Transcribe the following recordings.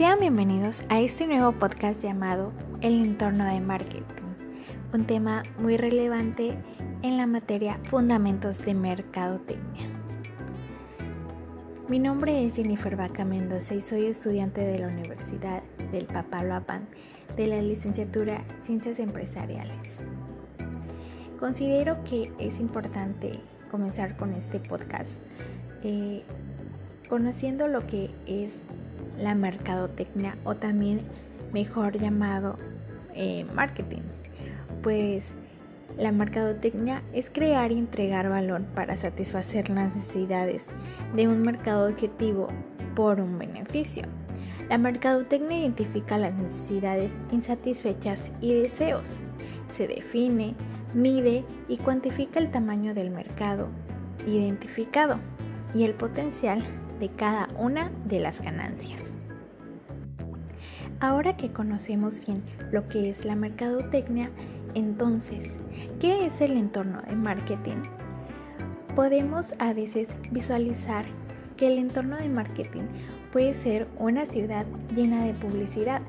Sean bienvenidos a este nuevo podcast llamado El entorno de marketing, un tema muy relevante en la materia Fundamentos de Mercadotecnia. Mi nombre es Jennifer Vaca Mendoza y soy estudiante de la Universidad del Papaloapan de la licenciatura Ciencias Empresariales. Considero que es importante comenzar con este podcast eh, conociendo lo que es la mercadotecnia o también mejor llamado eh, marketing. Pues la mercadotecnia es crear y entregar valor para satisfacer las necesidades de un mercado objetivo por un beneficio. La mercadotecnia identifica las necesidades insatisfechas y deseos. Se define, mide y cuantifica el tamaño del mercado identificado y el potencial de cada una de las ganancias. Ahora que conocemos bien lo que es la mercadotecnia, entonces, ¿qué es el entorno de marketing? Podemos a veces visualizar que el entorno de marketing puede ser una ciudad llena de publicidad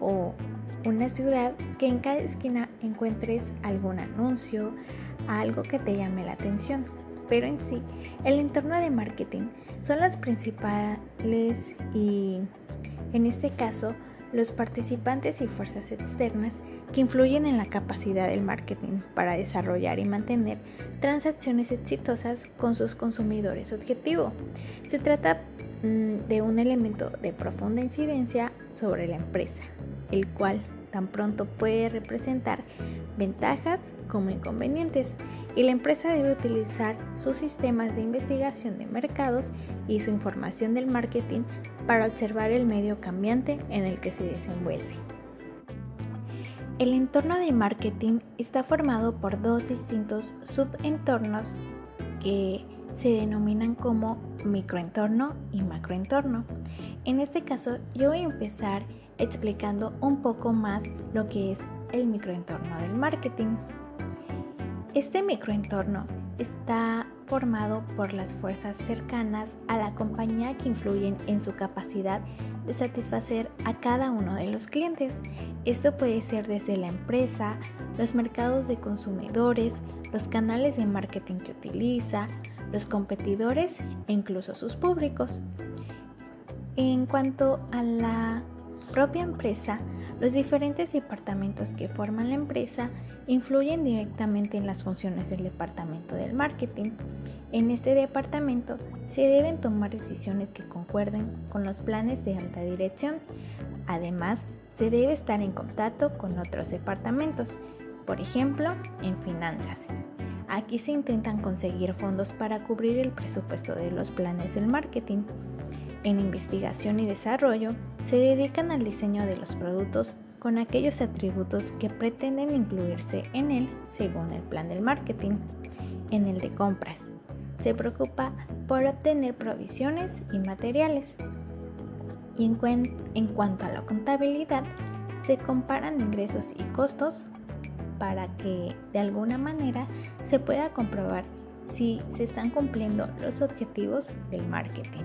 o una ciudad que en cada esquina encuentres algún anuncio, algo que te llame la atención. Pero en sí, el entorno de marketing son las principales y en este caso los participantes y fuerzas externas que influyen en la capacidad del marketing para desarrollar y mantener transacciones exitosas con sus consumidores objetivo. Se trata mm, de un elemento de profunda incidencia sobre la empresa, el cual tan pronto puede representar ventajas como inconvenientes y la empresa debe utilizar sus sistemas de investigación de mercados y su información del marketing para observar el medio cambiante en el que se desenvuelve. El entorno de marketing está formado por dos distintos subentornos que se denominan como microentorno y macroentorno. En este caso yo voy a empezar explicando un poco más lo que es el microentorno del marketing. Este microentorno está formado por las fuerzas cercanas a la compañía que influyen en su capacidad de satisfacer a cada uno de los clientes. Esto puede ser desde la empresa, los mercados de consumidores, los canales de marketing que utiliza, los competidores e incluso sus públicos. En cuanto a la propia empresa, los diferentes departamentos que forman la empresa influyen directamente en las funciones del departamento del marketing. En este departamento se deben tomar decisiones que concuerden con los planes de alta dirección. Además, se debe estar en contacto con otros departamentos, por ejemplo, en finanzas. Aquí se intentan conseguir fondos para cubrir el presupuesto de los planes del marketing. En investigación y desarrollo se dedican al diseño de los productos con aquellos atributos que pretenden incluirse en él según el plan del marketing. En el de compras, se preocupa por obtener provisiones y materiales. Y en, en cuanto a la contabilidad, se comparan ingresos y costos para que de alguna manera se pueda comprobar si se están cumpliendo los objetivos del marketing.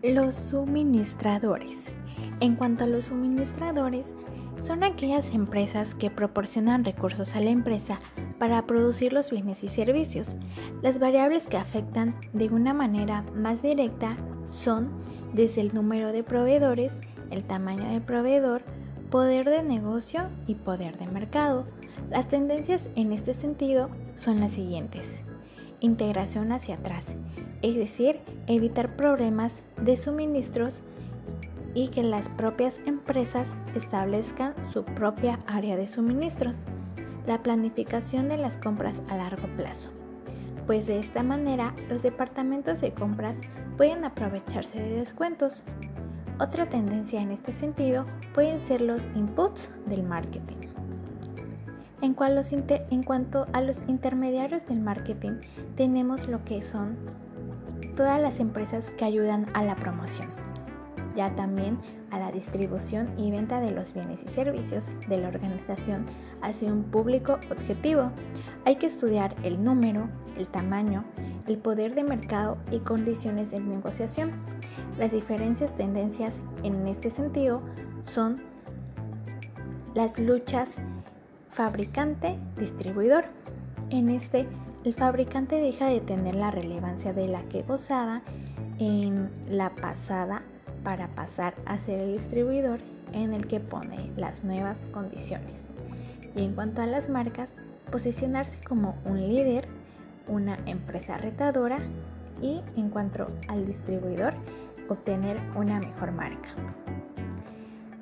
Los suministradores. En cuanto a los suministradores, son aquellas empresas que proporcionan recursos a la empresa para producir los bienes y servicios. Las variables que afectan de una manera más directa son desde el número de proveedores, el tamaño del proveedor, poder de negocio y poder de mercado. Las tendencias en este sentido son las siguientes. Integración hacia atrás es decir, evitar problemas de suministros y que las propias empresas establezcan su propia área de suministros. La planificación de las compras a largo plazo, pues de esta manera los departamentos de compras pueden aprovecharse de descuentos. Otra tendencia en este sentido pueden ser los inputs del marketing. En, en cuanto a los intermediarios del marketing, tenemos lo que son todas las empresas que ayudan a la promoción, ya también a la distribución y venta de los bienes y servicios de la organización hacia un público objetivo. Hay que estudiar el número, el tamaño, el poder de mercado y condiciones de negociación. Las diferentes tendencias en este sentido son las luchas fabricante-distribuidor. En este, el fabricante deja de tener la relevancia de la que gozaba en la pasada para pasar a ser el distribuidor en el que pone las nuevas condiciones. Y en cuanto a las marcas, posicionarse como un líder, una empresa retadora y en cuanto al distribuidor, obtener una mejor marca.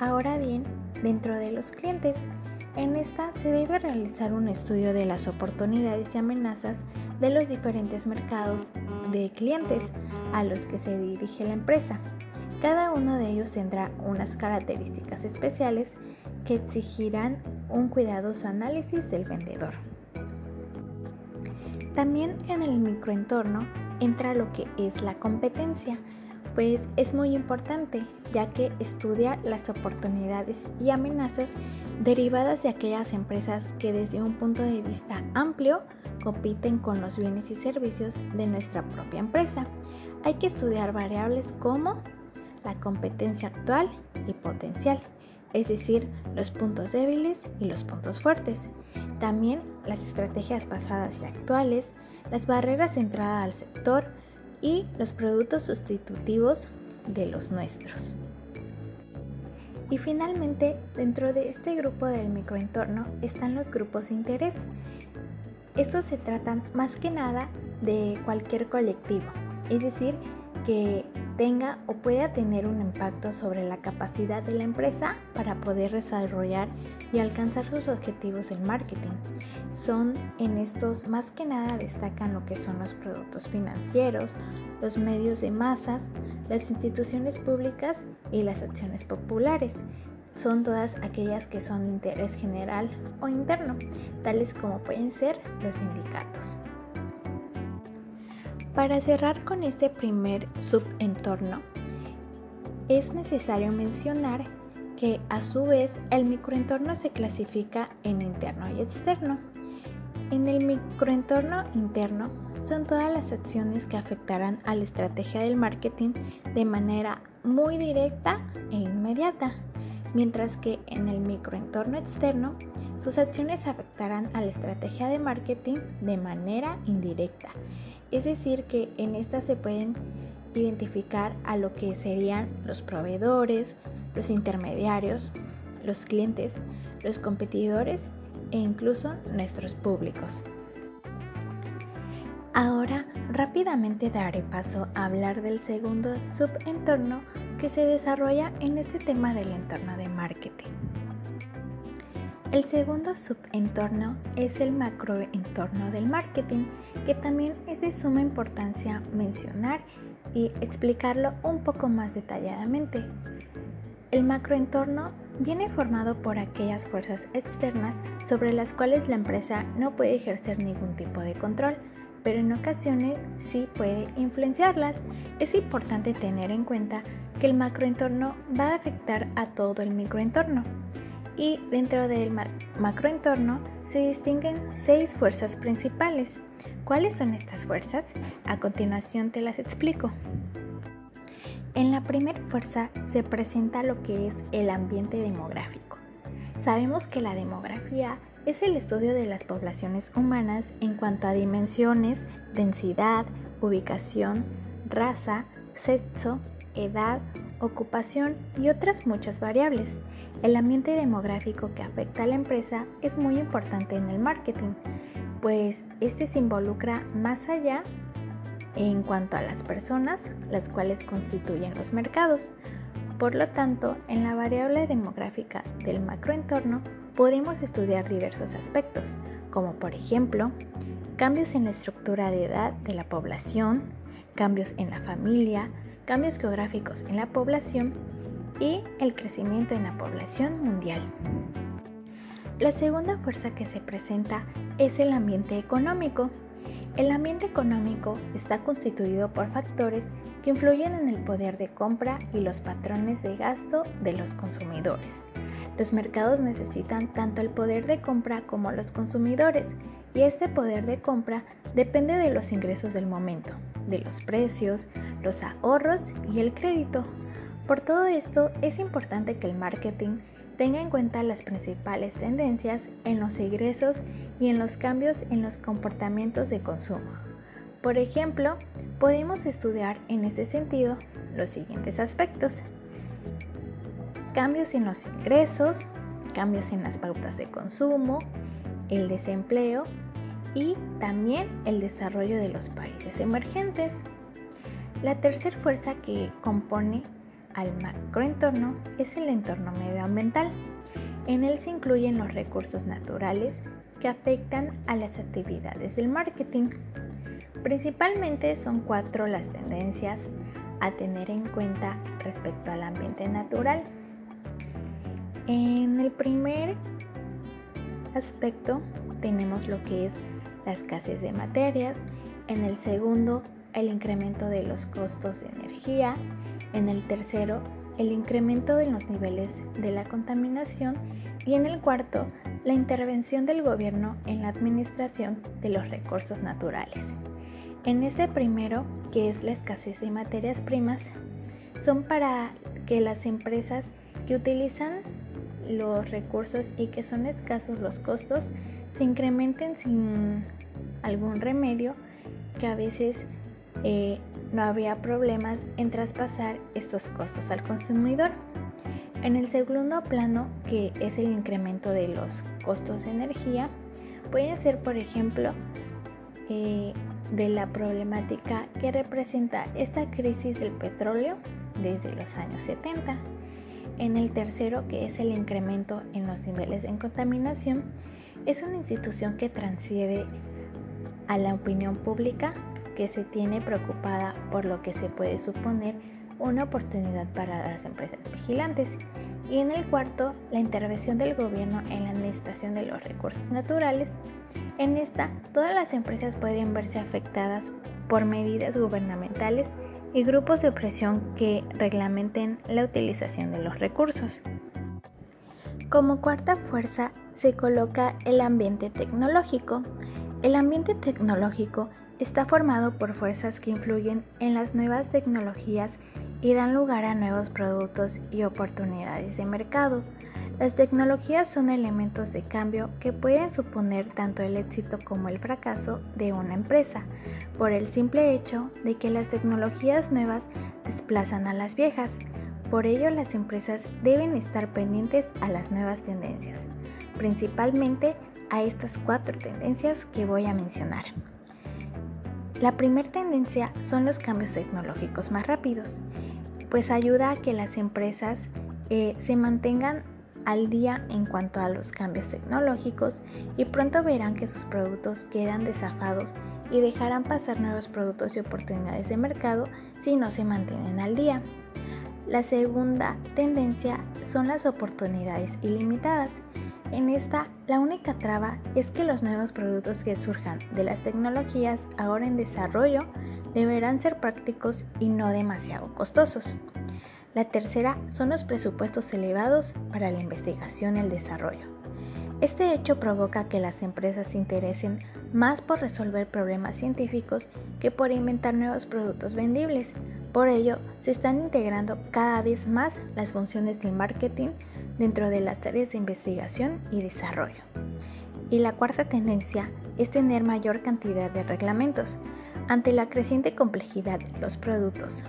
Ahora bien, dentro de los clientes, en esta se debe realizar un estudio de las oportunidades y amenazas de los diferentes mercados de clientes a los que se dirige la empresa. Cada uno de ellos tendrá unas características especiales que exigirán un cuidadoso análisis del vendedor. También en el microentorno entra lo que es la competencia, pues es muy importante ya que estudia las oportunidades y amenazas derivadas de aquellas empresas que desde un punto de vista amplio compiten con los bienes y servicios de nuestra propia empresa. Hay que estudiar variables como la competencia actual y potencial, es decir, los puntos débiles y los puntos fuertes. También las estrategias pasadas y actuales, las barreras de entrada al sector y los productos sustitutivos de los nuestros. Y finalmente, dentro de este grupo del microentorno están los grupos de interés. Estos se tratan más que nada de cualquier colectivo, es decir, que tenga o pueda tener un impacto sobre la capacidad de la empresa para poder desarrollar y alcanzar sus objetivos del marketing. Son en estos más que nada destacan lo que son los productos financieros, los medios de masas, las instituciones públicas y las acciones populares. Son todas aquellas que son de interés general o interno, tales como pueden ser los sindicatos. Para cerrar con este primer subentorno, es necesario mencionar que a su vez el microentorno se clasifica en interno y externo. En el microentorno interno son todas las acciones que afectarán a la estrategia del marketing de manera muy directa e inmediata, mientras que en el microentorno externo sus acciones afectarán a la estrategia de marketing de manera indirecta. Es decir, que en esta se pueden identificar a lo que serían los proveedores, los intermediarios, los clientes, los competidores e incluso nuestros públicos. Ahora rápidamente daré paso a hablar del segundo subentorno que se desarrolla en este tema del entorno de marketing. El segundo subentorno es el macroentorno del marketing, que también es de suma importancia mencionar y explicarlo un poco más detalladamente. El macroentorno viene formado por aquellas fuerzas externas sobre las cuales la empresa no puede ejercer ningún tipo de control, pero en ocasiones sí puede influenciarlas. Es importante tener en cuenta que el macroentorno va a afectar a todo el microentorno y dentro del macroentorno se distinguen seis fuerzas principales. ¿Cuáles son estas fuerzas? A continuación te las explico. En la primera fuerza se presenta lo que es el ambiente demográfico. Sabemos que la demografía es el estudio de las poblaciones humanas en cuanto a dimensiones, densidad, ubicación, raza, sexo, edad, ocupación y otras muchas variables. El ambiente demográfico que afecta a la empresa es muy importante en el marketing, pues este se involucra más allá en cuanto a las personas, las cuales constituyen los mercados. Por lo tanto, en la variable demográfica del macroentorno podemos estudiar diversos aspectos, como por ejemplo, cambios en la estructura de edad de la población, cambios en la familia, cambios geográficos en la población y el crecimiento en la población mundial. La segunda fuerza que se presenta es el ambiente económico. El ambiente económico está constituido por factores que influyen en el poder de compra y los patrones de gasto de los consumidores. Los mercados necesitan tanto el poder de compra como los consumidores y este poder de compra depende de los ingresos del momento, de los precios, los ahorros y el crédito. Por todo esto, es importante que el marketing tenga en cuenta las principales tendencias en los ingresos y en los cambios en los comportamientos de consumo. Por ejemplo, podemos estudiar en este sentido los siguientes aspectos. Cambios en los ingresos, cambios en las pautas de consumo, el desempleo y también el desarrollo de los países emergentes. La tercera fuerza que compone al macroentorno es el entorno medioambiental. En él se incluyen los recursos naturales que afectan a las actividades del marketing. Principalmente son cuatro las tendencias a tener en cuenta respecto al ambiente natural. En el primer aspecto tenemos lo que es la escasez de materias, en el segundo el incremento de los costos de energía, en el tercero el incremento de los niveles de la contaminación y en el cuarto la intervención del gobierno en la administración de los recursos naturales. En este primero, que es la escasez de materias primas, son para que las empresas que utilizan los recursos y que son escasos los costos se incrementen sin algún remedio que a veces eh, no habría problemas en traspasar estos costos al consumidor. En el segundo plano, que es el incremento de los costos de energía, puede ser, por ejemplo, eh, de la problemática que representa esta crisis del petróleo desde los años 70. En el tercero, que es el incremento en los niveles de contaminación, es una institución que transciende a la opinión pública que se tiene preocupada por lo que se puede suponer una oportunidad para las empresas vigilantes. Y en el cuarto, la intervención del gobierno en la administración de los recursos naturales. En esta, todas las empresas pueden verse afectadas por medidas gubernamentales y grupos de opresión que reglamenten la utilización de los recursos. Como cuarta fuerza se coloca el ambiente tecnológico. El ambiente tecnológico está formado por fuerzas que influyen en las nuevas tecnologías y dan lugar a nuevos productos y oportunidades de mercado. Las tecnologías son elementos de cambio que pueden suponer tanto el éxito como el fracaso de una empresa, por el simple hecho de que las tecnologías nuevas desplazan a las viejas. Por ello las empresas deben estar pendientes a las nuevas tendencias, principalmente a estas cuatro tendencias que voy a mencionar. La primera tendencia son los cambios tecnológicos más rápidos, pues ayuda a que las empresas eh, se mantengan al día en cuanto a los cambios tecnológicos y pronto verán que sus productos quedan desafados y dejarán pasar nuevos productos y oportunidades de mercado si no se mantienen al día. La segunda tendencia son las oportunidades ilimitadas. En esta, la única traba es que los nuevos productos que surjan de las tecnologías ahora en desarrollo deberán ser prácticos y no demasiado costosos. La tercera son los presupuestos elevados para la investigación y el desarrollo. Este hecho provoca que las empresas se interesen más por resolver problemas científicos que por inventar nuevos productos vendibles. Por ello, se están integrando cada vez más las funciones del marketing dentro de las áreas de investigación y desarrollo. Y la cuarta tendencia es tener mayor cantidad de reglamentos. Ante la creciente complejidad de los productos,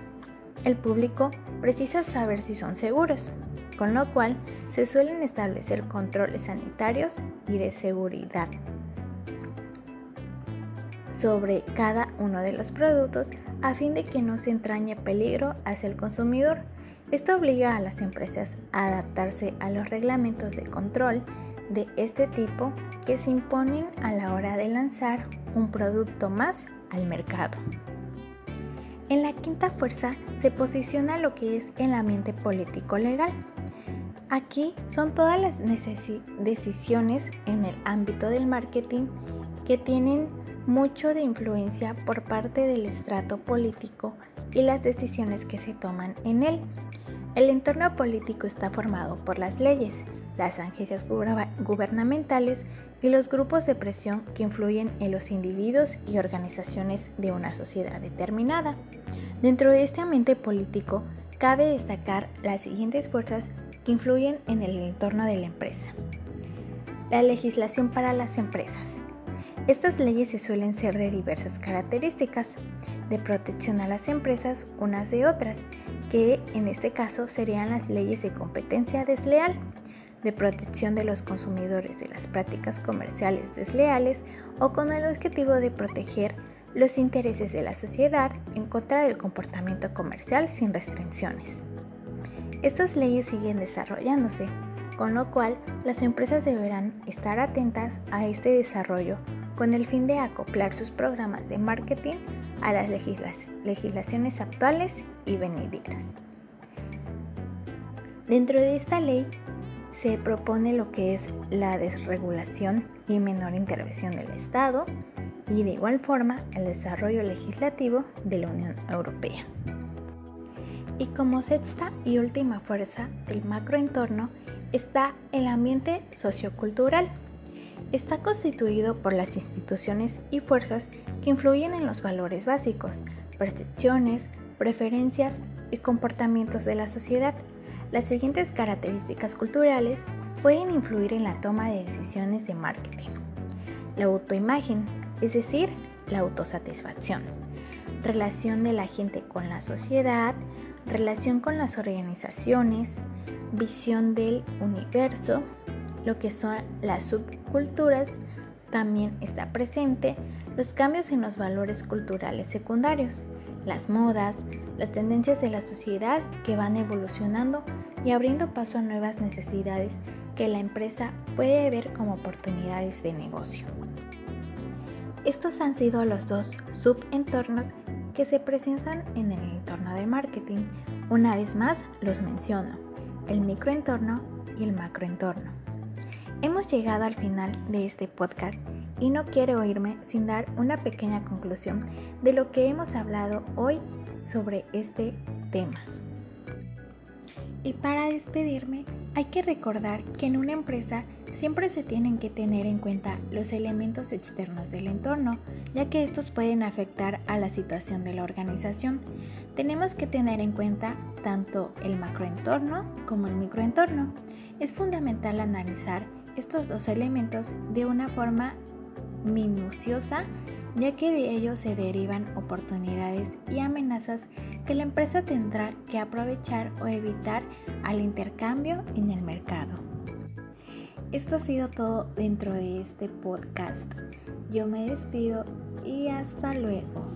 el público precisa saber si son seguros, con lo cual se suelen establecer controles sanitarios y de seguridad sobre cada uno de los productos a fin de que no se entrañe peligro hacia el consumidor esto obliga a las empresas a adaptarse a los reglamentos de control de este tipo que se imponen a la hora de lanzar un producto más al mercado. En la quinta fuerza se posiciona lo que es el ambiente político legal. Aquí son todas las decisiones en el ámbito del marketing que tienen mucho de influencia por parte del estrato político y las decisiones que se toman en él. El entorno político está formado por las leyes las agencias gubernamentales y los grupos de presión que influyen en los individuos y organizaciones de una sociedad determinada. Dentro de este ambiente político, cabe destacar las siguientes fuerzas que influyen en el entorno de la empresa. La legislación para las empresas. Estas leyes se suelen ser de diversas características, de protección a las empresas unas de otras, que en este caso serían las leyes de competencia desleal, de protección de los consumidores de las prácticas comerciales desleales o con el objetivo de proteger los intereses de la sociedad en contra del comportamiento comercial sin restricciones. Estas leyes siguen desarrollándose, con lo cual las empresas deberán estar atentas a este desarrollo con el fin de acoplar sus programas de marketing a las legislaciones actuales y venideras. Dentro de esta ley se propone lo que es la desregulación y menor intervención del Estado y de igual forma el desarrollo legislativo de la Unión Europea. Y como sexta y última fuerza del macroentorno está el ambiente sociocultural está constituido por las instituciones y fuerzas influyen en los valores básicos, percepciones, preferencias y comportamientos de la sociedad. Las siguientes características culturales pueden influir en la toma de decisiones de marketing. La autoimagen, es decir, la autosatisfacción. Relación de la gente con la sociedad, relación con las organizaciones, visión del universo, lo que son las subculturas, también está presente los cambios en los valores culturales secundarios, las modas, las tendencias de la sociedad que van evolucionando y abriendo paso a nuevas necesidades que la empresa puede ver como oportunidades de negocio. Estos han sido los dos subentornos que se presentan en el entorno del marketing. Una vez más los menciono, el microentorno y el macroentorno. Hemos llegado al final de este podcast y no quiero irme sin dar una pequeña conclusión de lo que hemos hablado hoy sobre este tema. Y para despedirme, hay que recordar que en una empresa siempre se tienen que tener en cuenta los elementos externos del entorno, ya que estos pueden afectar a la situación de la organización. Tenemos que tener en cuenta tanto el macroentorno como el microentorno. Es fundamental analizar estos dos elementos de una forma minuciosa, ya que de ellos se derivan oportunidades y amenazas que la empresa tendrá que aprovechar o evitar al intercambio en el mercado. Esto ha sido todo dentro de este podcast. Yo me despido y hasta luego.